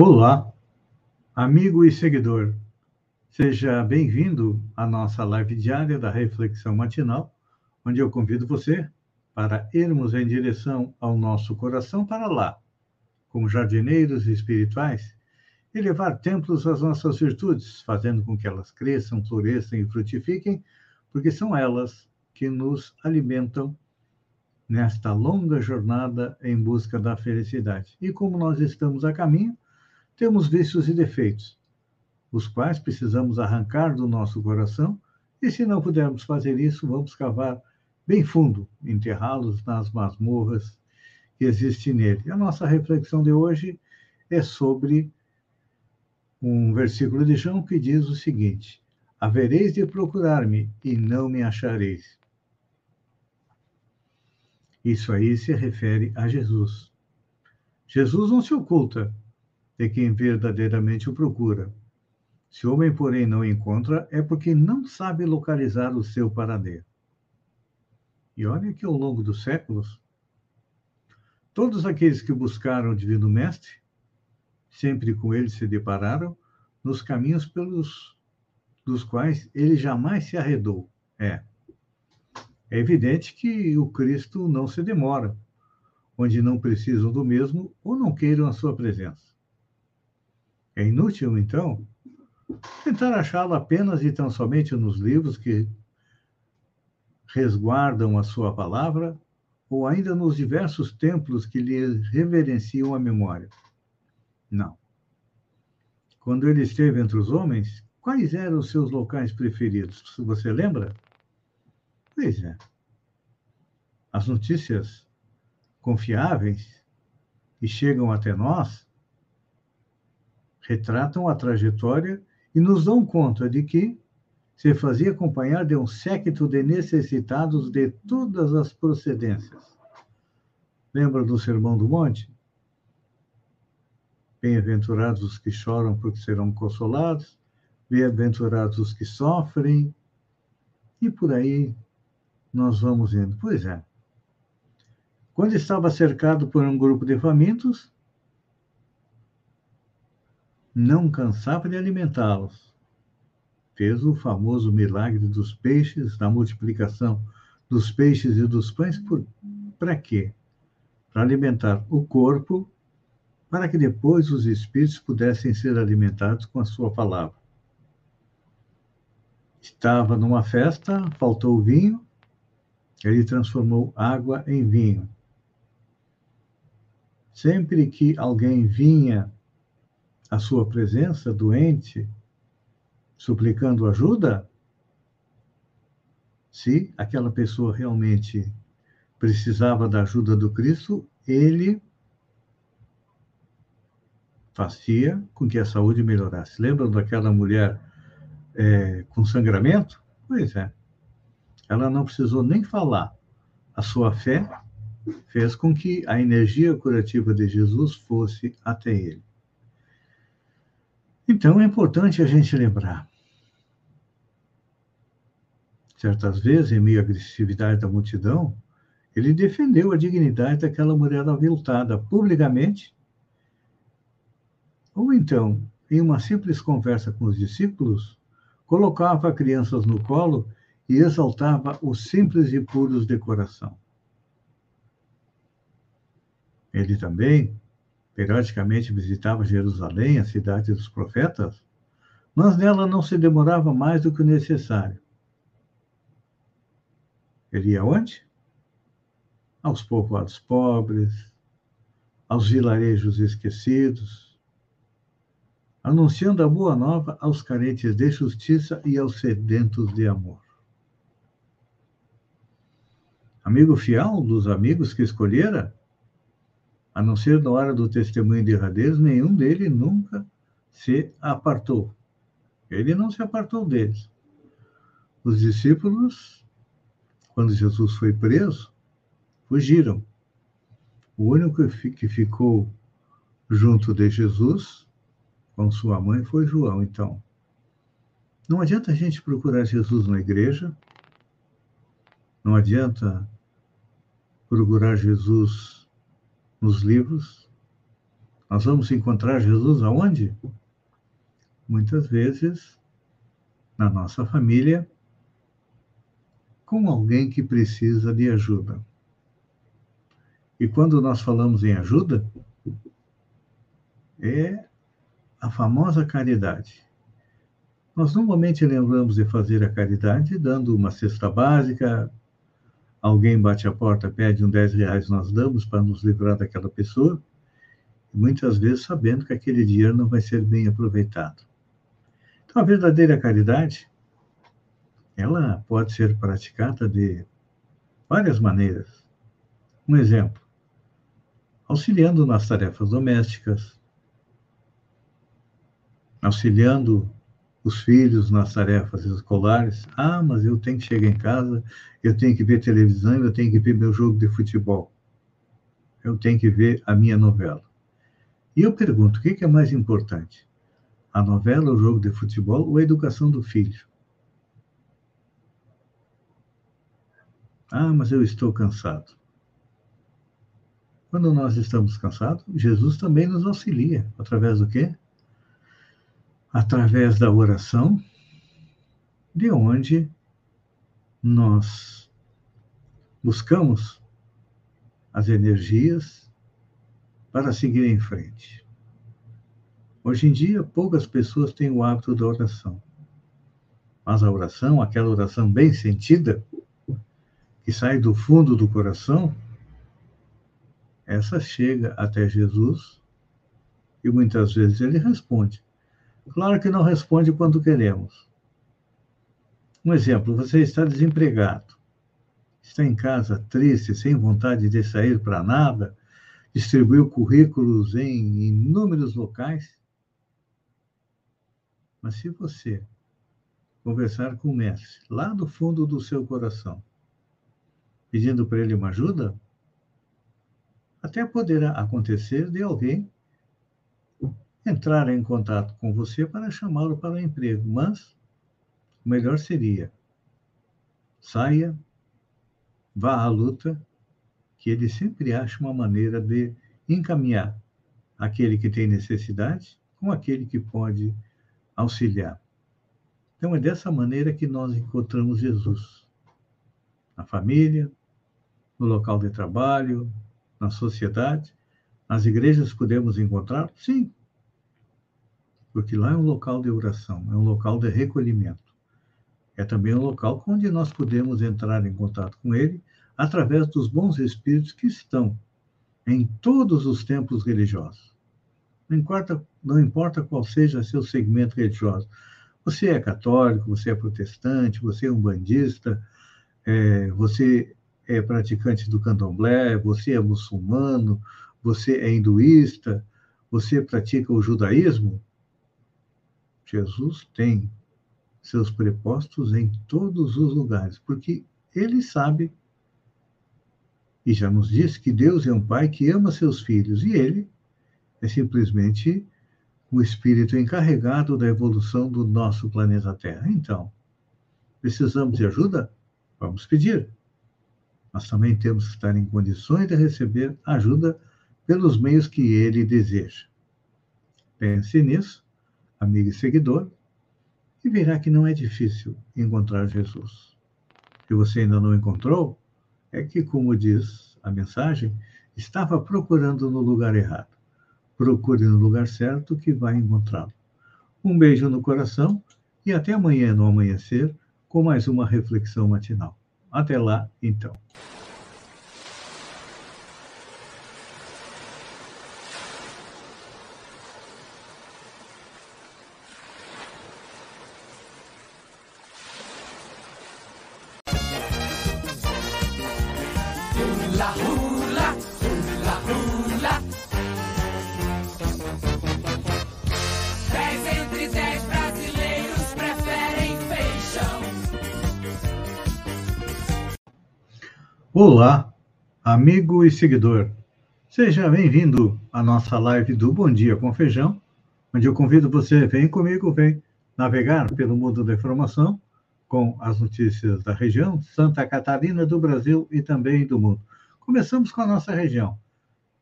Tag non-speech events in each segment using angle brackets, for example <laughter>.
Olá, amigo e seguidor. Seja bem-vindo à nossa live diária da Reflexão Matinal, onde eu convido você para irmos em direção ao nosso coração para lá, como jardineiros espirituais, e levar templos às nossas virtudes, fazendo com que elas cresçam, floresçam e frutifiquem, porque são elas que nos alimentam nesta longa jornada em busca da felicidade. E como nós estamos a caminho, temos vícios e defeitos, os quais precisamos arrancar do nosso coração, e se não pudermos fazer isso, vamos cavar bem fundo, enterrá-los nas masmorras que existem nele. A nossa reflexão de hoje é sobre um versículo de João que diz o seguinte: Havereis de procurar-me e não me achareis. Isso aí se refere a Jesus. Jesus não se oculta, de quem verdadeiramente o procura. Se o homem, porém, não encontra, é porque não sabe localizar o seu paradeiro. E olha que ao longo dos séculos, todos aqueles que buscaram o Divino Mestre, sempre com ele se depararam nos caminhos pelos dos quais ele jamais se arredou. É. É evidente que o Cristo não se demora, onde não precisam do mesmo ou não queiram a sua presença. É inútil, então, tentar achá-lo apenas e tão somente nos livros que resguardam a sua palavra ou ainda nos diversos templos que lhe reverenciam a memória. Não. Quando ele esteve entre os homens, quais eram os seus locais preferidos? Você lembra? Pois é. As notícias confiáveis que chegam até nós retratam a trajetória e nos dão conta de que se fazia acompanhar de um séquito de necessitados de todas as procedências. Lembra do Sermão do Monte? Bem-aventurados os que choram, porque serão consolados. Bem-aventurados os que sofrem. E por aí nós vamos indo. Pois é. Quando estava cercado por um grupo de famintos, não cansava de alimentá-los. Fez o famoso milagre dos peixes, da multiplicação dos peixes e dos pães, para quê? Para alimentar o corpo, para que depois os espíritos pudessem ser alimentados com a sua palavra. Estava numa festa, faltou vinho, ele transformou água em vinho. Sempre que alguém vinha a sua presença doente, suplicando ajuda, se aquela pessoa realmente precisava da ajuda do Cristo, ele fazia com que a saúde melhorasse. Lembram daquela mulher é, com sangramento? Pois é. Ela não precisou nem falar. A sua fé fez com que a energia curativa de Jesus fosse até ele. Então é importante a gente lembrar. Certas vezes, em meio à agressividade da multidão, ele defendeu a dignidade daquela mulher aviltada publicamente. Ou então, em uma simples conversa com os discípulos, colocava crianças no colo e exaltava os simples e puros de coração. Ele também periodicamente visitava Jerusalém, a cidade dos profetas, mas nela não se demorava mais do que o necessário. Ele ia onde? Aos povoados pobres, aos vilarejos esquecidos, anunciando a boa nova aos carentes de justiça e aos sedentos de amor. Amigo fiel dos amigos que escolhera, a não ser na hora do testemunho de derradeiro, nenhum deles nunca se apartou. Ele não se apartou deles. Os discípulos, quando Jesus foi preso, fugiram. O único que ficou junto de Jesus com sua mãe foi João, então. Não adianta a gente procurar Jesus na igreja, não adianta procurar Jesus nos livros. Nós vamos encontrar Jesus aonde? Muitas vezes na nossa família, com alguém que precisa de ajuda. E quando nós falamos em ajuda, é a famosa caridade. Nós normalmente lembramos de fazer a caridade dando uma cesta básica, alguém bate a porta, pede um 10 reais, nós damos para nos livrar daquela pessoa, muitas vezes sabendo que aquele dinheiro não vai ser bem aproveitado. Então, a verdadeira caridade, ela pode ser praticada de várias maneiras. Um exemplo, auxiliando nas tarefas domésticas, auxiliando os filhos nas tarefas escolares. Ah, mas eu tenho que chegar em casa, eu tenho que ver televisão, eu tenho que ver meu jogo de futebol. Eu tenho que ver a minha novela. E eu pergunto, o que é mais importante? A novela, o jogo de futebol ou a educação do filho? Ah, mas eu estou cansado. Quando nós estamos cansados, Jesus também nos auxilia. Através do quê? Através da oração, de onde nós buscamos as energias para seguir em frente. Hoje em dia, poucas pessoas têm o hábito da oração. Mas a oração, aquela oração bem sentida, que sai do fundo do coração, essa chega até Jesus e muitas vezes ele responde. Claro que não responde quando queremos. Um exemplo: você está desempregado, está em casa triste, sem vontade de sair para nada, distribuiu currículos em inúmeros locais. Mas se você conversar com o mestre, lá do fundo do seu coração, pedindo para ele uma ajuda, até poderá acontecer de alguém entrar em contato com você para chamá-lo para o emprego, mas o melhor seria saia, vá à luta, que ele sempre acha uma maneira de encaminhar aquele que tem necessidade com aquele que pode auxiliar. Então é dessa maneira que nós encontramos Jesus. Na família, no local de trabalho, na sociedade. Nas igrejas podemos encontrar? Sim, porque lá é um local de oração, é um local de recolhimento. É também um local onde nós podemos entrar em contato com Ele através dos bons espíritos que estão em todos os templos religiosos. Não importa, não importa qual seja seu segmento religioso. Você é católico, você é protestante, você é um bandista, é, você é praticante do candomblé, você é muçulmano, você é hinduísta, você pratica o judaísmo, Jesus tem seus prepostos em todos os lugares, porque ele sabe e já nos disse que Deus é um pai que ama seus filhos e ele é simplesmente o espírito encarregado da evolução do nosso planeta Terra. Então, precisamos de ajuda? Vamos pedir. Mas também temos que estar em condições de receber ajuda pelos meios que ele deseja. Pense nisso amigo e seguidor, e verá que não é difícil encontrar Jesus. Se você ainda não encontrou, é que, como diz a mensagem, estava procurando no lugar errado. Procure no lugar certo que vai encontrá-lo. Um beijo no coração e até amanhã no amanhecer com mais uma reflexão matinal. Até lá, então. Olá, amigo e seguidor. Seja bem-vindo à nossa live do Bom Dia com Feijão, onde eu convido você, vem comigo, vem navegar pelo mundo da informação com as notícias da região, Santa Catarina, do Brasil e também do mundo. Começamos com a nossa região.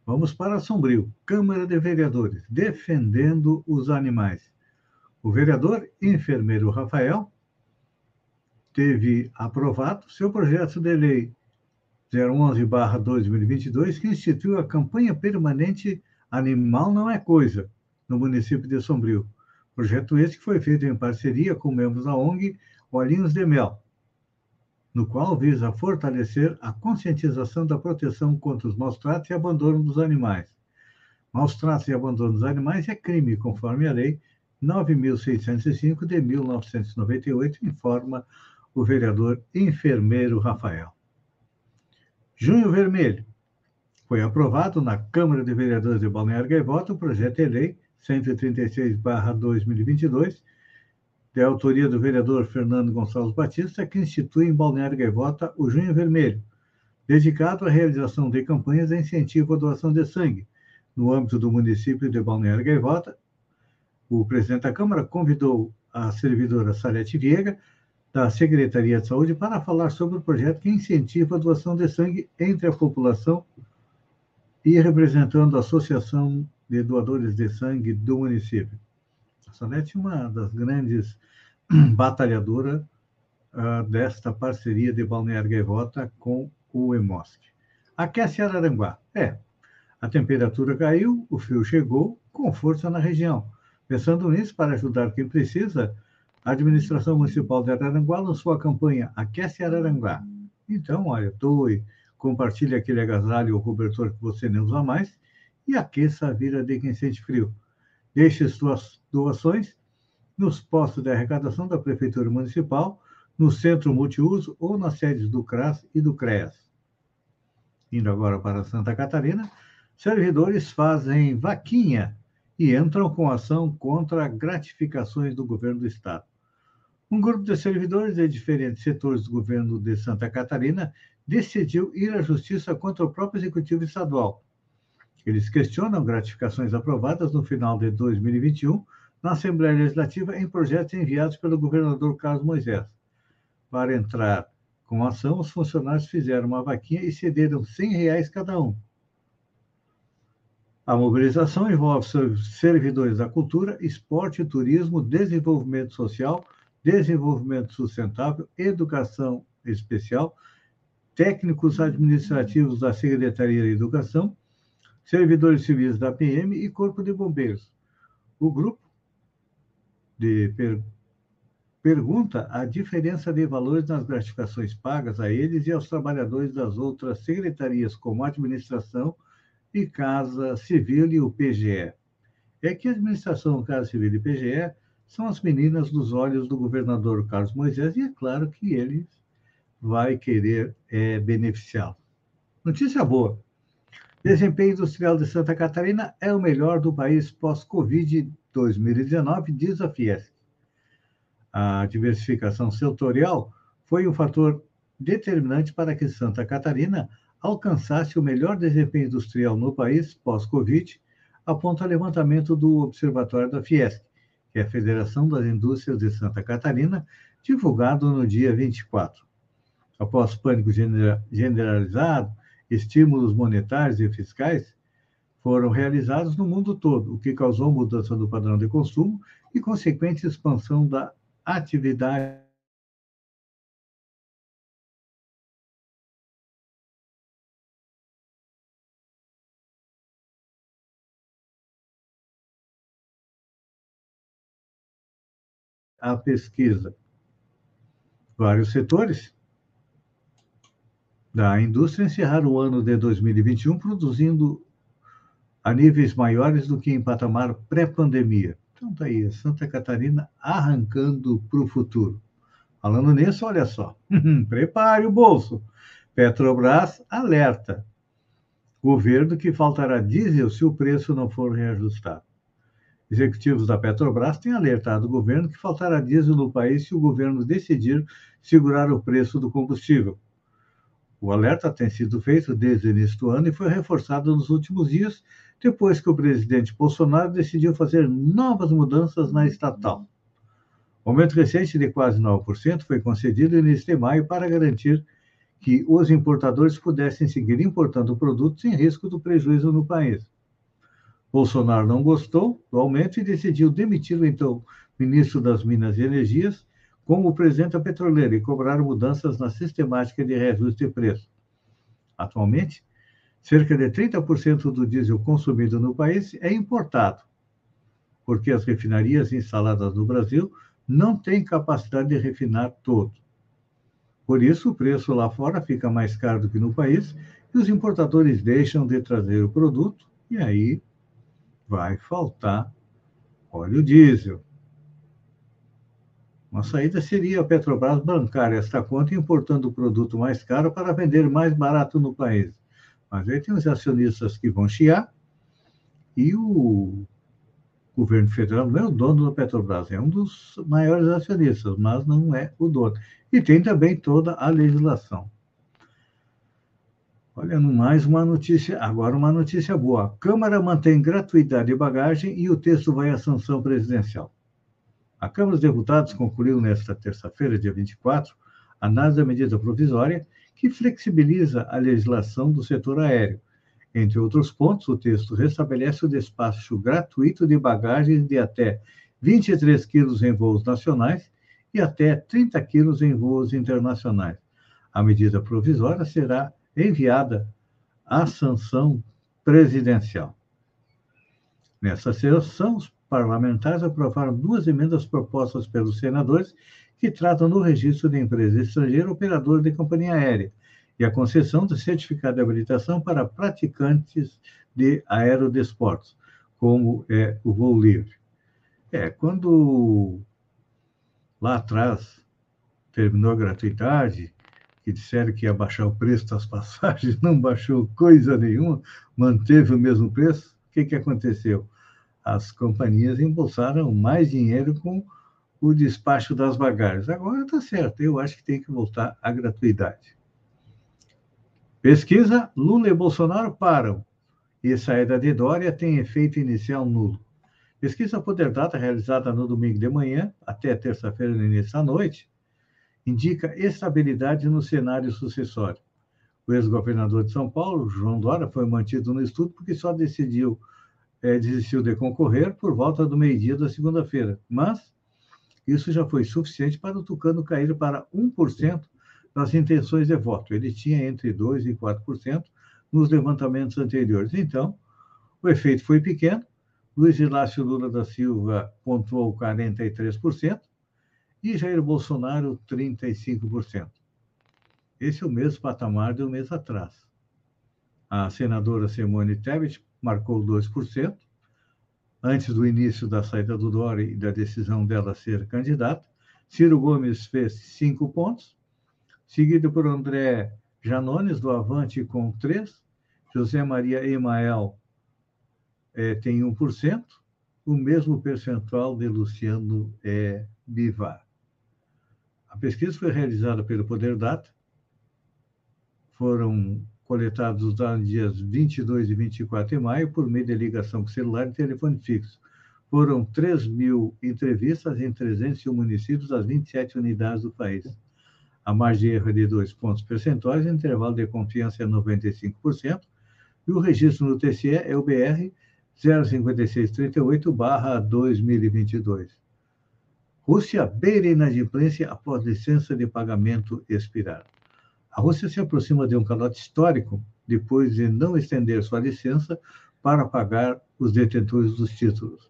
Vamos para Sombrio, Câmara de Vereadores, defendendo os animais. O vereador enfermeiro Rafael teve aprovado seu projeto de lei 011-2022, que instituiu a campanha permanente Animal Não é Coisa, no município de Sombrio. Projeto esse que foi feito em parceria com membros da ONG Olhinhos de Mel, no qual visa fortalecer a conscientização da proteção contra os maus tratos e abandono dos animais. Maus tratos e abandono dos animais é crime, conforme a Lei 9.605 de 1998, informa o vereador enfermeiro Rafael. Junho Vermelho. Foi aprovado na Câmara de Vereadores de Balneário Gaivota o projeto de lei 136/2022, de autoria do vereador Fernando Gonçalves Batista, que institui em Balneário Gaivota o Junho Vermelho, dedicado à realização de campanhas de incentivo à doação de sangue. No âmbito do município de Balneário Gaivota, o presidente da Câmara convidou a servidora Salete Viega da Secretaria de Saúde para falar sobre o projeto que incentiva a doação de sangue entre a população e representando a Associação de Doadores de Sangue do município. A Sonete é uma das grandes <clears throat> batalhadoras uh, desta parceria de Balneário Gaivota com o EMOSC. Aquece Araranguá. É, a temperatura caiu, o frio chegou com força na região. Pensando nisso, para ajudar quem precisa, a administração municipal de Araranguá lançou a campanha Aquece Araranguá. Então, olha, doe, compartilhe aquele agasalho ou cobertor que você nem usa mais e aqueça a vida de quem sente frio. Deixe suas doações nos postos de arrecadação da Prefeitura Municipal, no Centro Multiuso ou nas sedes do CRAS e do CREAS. Indo agora para Santa Catarina, servidores fazem vaquinha e entram com ação contra gratificações do governo do Estado. Um grupo de servidores de diferentes setores do governo de Santa Catarina decidiu ir à justiça contra o próprio executivo estadual. Eles questionam gratificações aprovadas no final de 2021 na Assembleia Legislativa em projetos enviados pelo governador Carlos Moisés. Para entrar com a ação, os funcionários fizeram uma vaquinha e cederam 100 reais cada um. A mobilização envolve servidores da cultura, esporte, turismo, desenvolvimento social, desenvolvimento sustentável, educação especial, técnicos administrativos da Secretaria de Educação, servidores civis da PM e Corpo de Bombeiros. O grupo de per... pergunta a diferença de valores nas gratificações pagas a eles e aos trabalhadores das outras secretarias, como Administração e Casa Civil e o PGE. É que a Administração, Casa Civil e PGE são as meninas dos olhos do governador Carlos Moisés, e é claro que ele vai querer é, beneficiá-lo. Notícia boa. Desempenho industrial de Santa Catarina é o melhor do país pós-Covid 2019, diz a Fiesc. A diversificação setorial foi um fator determinante para que Santa Catarina alcançasse o melhor desempenho industrial no país pós-Covid, aponta levantamento do Observatório da Fiesc é a Federação das Indústrias de Santa Catarina, divulgado no dia 24. Após pânico generalizado, estímulos monetários e fiscais foram realizados no mundo todo, o que causou mudança do padrão de consumo e consequente expansão da atividade a pesquisa. Vários setores da indústria encerraram o ano de 2021 produzindo a níveis maiores do que em patamar pré-pandemia. Então, está aí, Santa Catarina arrancando para o futuro. Falando nisso, olha só, <laughs> prepare o bolso. Petrobras alerta. Governo que faltará diesel se o preço não for reajustado. Executivos da Petrobras têm alertado o governo que faltará diesel no país se o governo decidir segurar o preço do combustível. O alerta tem sido feito desde o início do ano e foi reforçado nos últimos dias, depois que o presidente Bolsonaro decidiu fazer novas mudanças na estatal. O aumento recente de quase 9% foi concedido no início de maio para garantir que os importadores pudessem seguir importando produtos sem risco do prejuízo no país. Bolsonaro não gostou do aumento e decidiu demitir o então ministro das Minas e Energias como presidente da petroleira e cobrar mudanças na sistemática de reajuste de preço. Atualmente, cerca de 30% do diesel consumido no país é importado, porque as refinarias instaladas no Brasil não têm capacidade de refinar todo. Por isso, o preço lá fora fica mais caro do que no país e os importadores deixam de trazer o produto e aí vai faltar óleo diesel. Uma saída seria a Petrobras bancar esta conta importando o produto mais caro para vender mais barato no país. Mas aí tem os acionistas que vão chiar e o governo federal não é o dono da Petrobras, é um dos maiores acionistas, mas não é o dono. E tem também toda a legislação. Olha, mais uma notícia, agora uma notícia boa. A Câmara mantém gratuidade de bagagem e o texto vai à sanção presidencial. A Câmara dos Deputados concluiu nesta terça-feira, dia 24, a análise da medida provisória que flexibiliza a legislação do setor aéreo. Entre outros pontos, o texto restabelece o despacho gratuito de bagagens de até 23 quilos em voos nacionais e até 30 quilos em voos internacionais. A medida provisória será enviada à sanção presidencial. Nessa sessão, os parlamentares aprovaram duas emendas propostas pelos senadores que tratam do registro de empresa estrangeira operadora de companhia aérea e a concessão de certificado de habilitação para praticantes de aerodesportos, como é o voo livre. É, quando lá atrás terminou a gratuidade, que disseram que ia baixar o preço das passagens, <laughs> não baixou coisa nenhuma, manteve o mesmo preço, o que, que aconteceu? as companhias embolsaram mais dinheiro com o despacho das bagagens. Agora está certo, eu acho que tem que voltar à gratuidade. Pesquisa: Lula e Bolsonaro param e saída de Dória tem efeito inicial nulo. Pesquisa Poder Data, realizada no domingo de manhã até terça-feira no início da noite, indica estabilidade no cenário sucessório. O ex-governador de São Paulo, João Dória, foi mantido no estudo porque só decidiu é, desistiu de concorrer por volta do meio-dia da segunda-feira, mas isso já foi suficiente para o Tucano cair para 1% das intenções de voto. Ele tinha entre 2% e 4% nos levantamentos anteriores. Então, o efeito foi pequeno. Luiz Inácio Lula da Silva pontuou 43% e Jair Bolsonaro 35%. Esse é o mesmo patamar de um mês atrás. A senadora Simone Tebet marcou 2%, antes do início da saída do Dória e da decisão dela ser candidata. Ciro Gomes fez 5 pontos, seguido por André Janones, do Avante, com 3. José Maria Emael é, tem 1%, o mesmo percentual de Luciano é, Bivar. A pesquisa foi realizada pelo Poder Data, foram coletados nos dias 22 e 24 de maio por meio de ligação com celular e telefone fixo. Foram 3 mil entrevistas em 301 municípios das 27 unidades do país. A margem de erro é de 2 pontos percentuais, o intervalo de confiança é 95%, e o registro no TCE é o BR 05638-2022. Rússia beira inadimplência após licença de pagamento expirar. A Rússia se aproxima de um calote histórico depois de não estender sua licença para pagar os detentores dos títulos.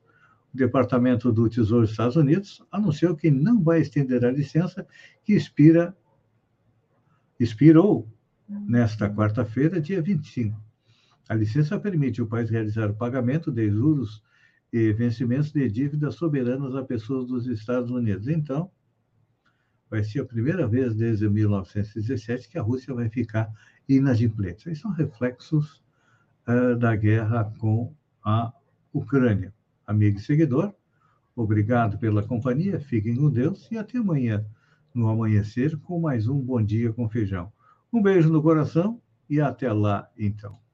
O Departamento do Tesouro dos Estados Unidos anunciou que não vai estender a licença que expira, expirou nesta quarta-feira, dia 25. A licença permite ao país realizar o pagamento de juros vencimentos de dívidas soberanas a pessoas dos Estados Unidos. Então, vai ser a primeira vez desde 1917 que a Rússia vai ficar inadimplente. Esses são reflexos uh, da guerra com a Ucrânia. Amigo e seguidor, obrigado pela companhia, fiquem com Deus e até amanhã, no amanhecer, com mais um Bom Dia com Feijão. Um beijo no coração e até lá, então.